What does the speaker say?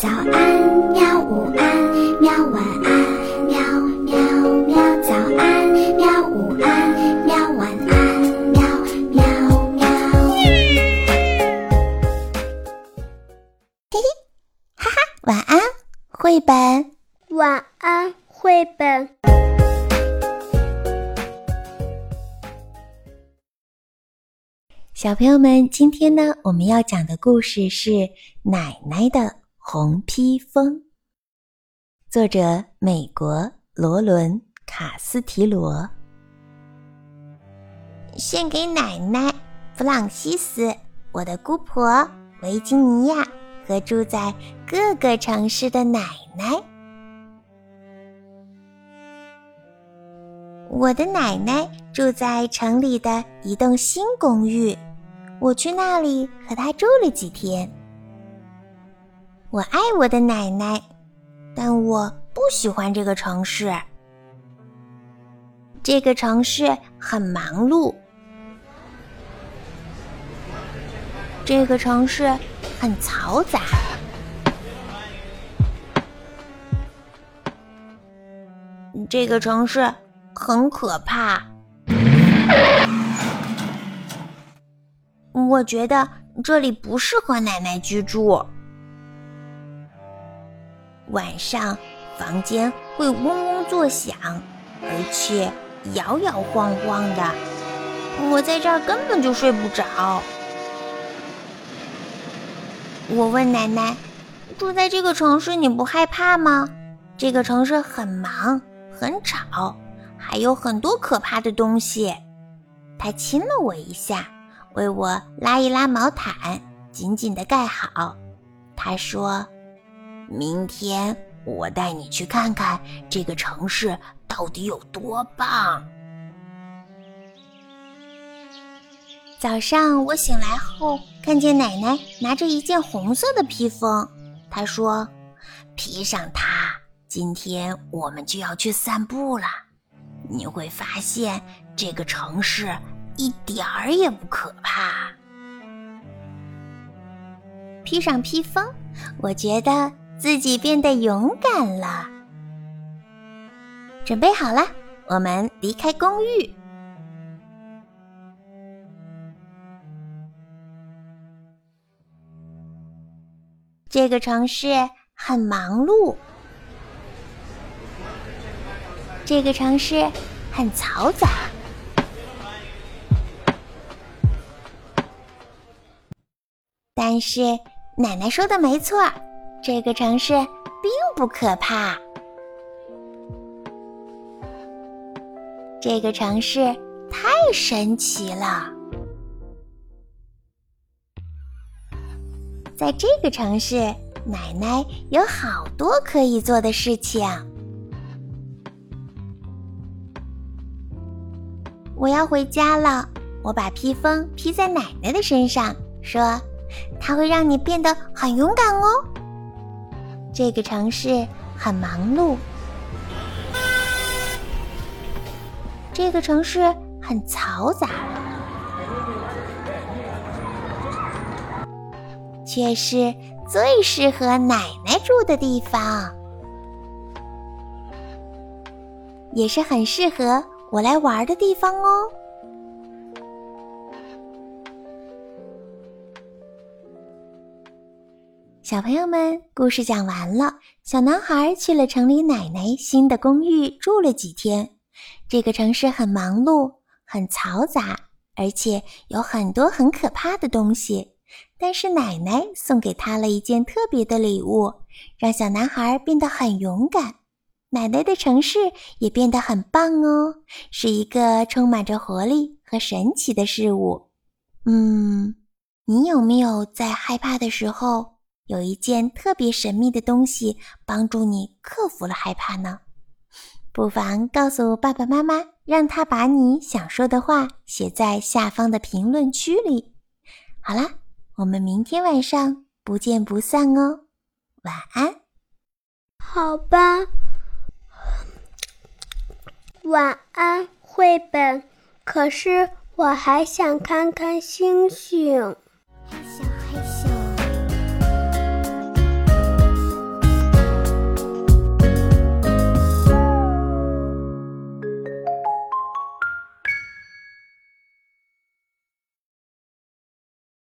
早安，喵！午安，喵！晚安，喵喵喵！早安，喵！午安，喵！晚安，喵喵喵！嘿嘿，哈哈，晚安，绘本。晚安，绘本。小朋友们，今天呢，我们要讲的故事是《奶奶的红披风》，作者美国罗伦·卡斯提罗，献给奶奶弗朗西斯，我的姑婆维吉尼亚和住在各个城市的奶奶。我的奶奶住在城里的一栋新公寓，我去那里和她住了几天。我爱我的奶奶，但我不喜欢这个城市。这个城市很忙碌，这个城市很嘈杂，这个城市很可怕。我觉得这里不适合奶奶居住。晚上，房间会嗡嗡作响，而且摇摇晃晃的。我在这儿根本就睡不着。我问奶奶：“住在这个城市，你不害怕吗？这个城市很忙，很吵，还有很多可怕的东西。”她亲了我一下，为我拉一拉毛毯，紧紧的盖好。她说。明天我带你去看看这个城市到底有多棒。早上我醒来后，看见奶奶拿着一件红色的披风，她说：“披上它，今天我们就要去散步了。你会发现这个城市一点儿也不可怕。”披上披风，我觉得。自己变得勇敢了，准备好了，我们离开公寓。这个城市很忙碌，这个城市很嘈杂，但是奶奶说的没错。这个城市并不可怕，这个城市太神奇了。在这个城市，奶奶有好多可以做的事情。我要回家了，我把披风披在奶奶的身上，说：“它会让你变得很勇敢哦。”这个城市很忙碌，这个城市很嘈杂，却是最适合奶奶住的地方，也是很适合我来玩的地方哦。小朋友们，故事讲完了。小男孩去了城里奶奶新的公寓住了几天。这个城市很忙碌，很嘈杂，而且有很多很可怕的东西。但是奶奶送给他了一件特别的礼物，让小男孩变得很勇敢。奶奶的城市也变得很棒哦，是一个充满着活力和神奇的事物。嗯，你有没有在害怕的时候？有一件特别神秘的东西帮助你克服了害怕呢，不妨告诉爸爸妈妈，让他把你想说的话写在下方的评论区里。好啦，我们明天晚上不见不散哦，晚安。好吧，晚安，绘本。可是我还想看看星星。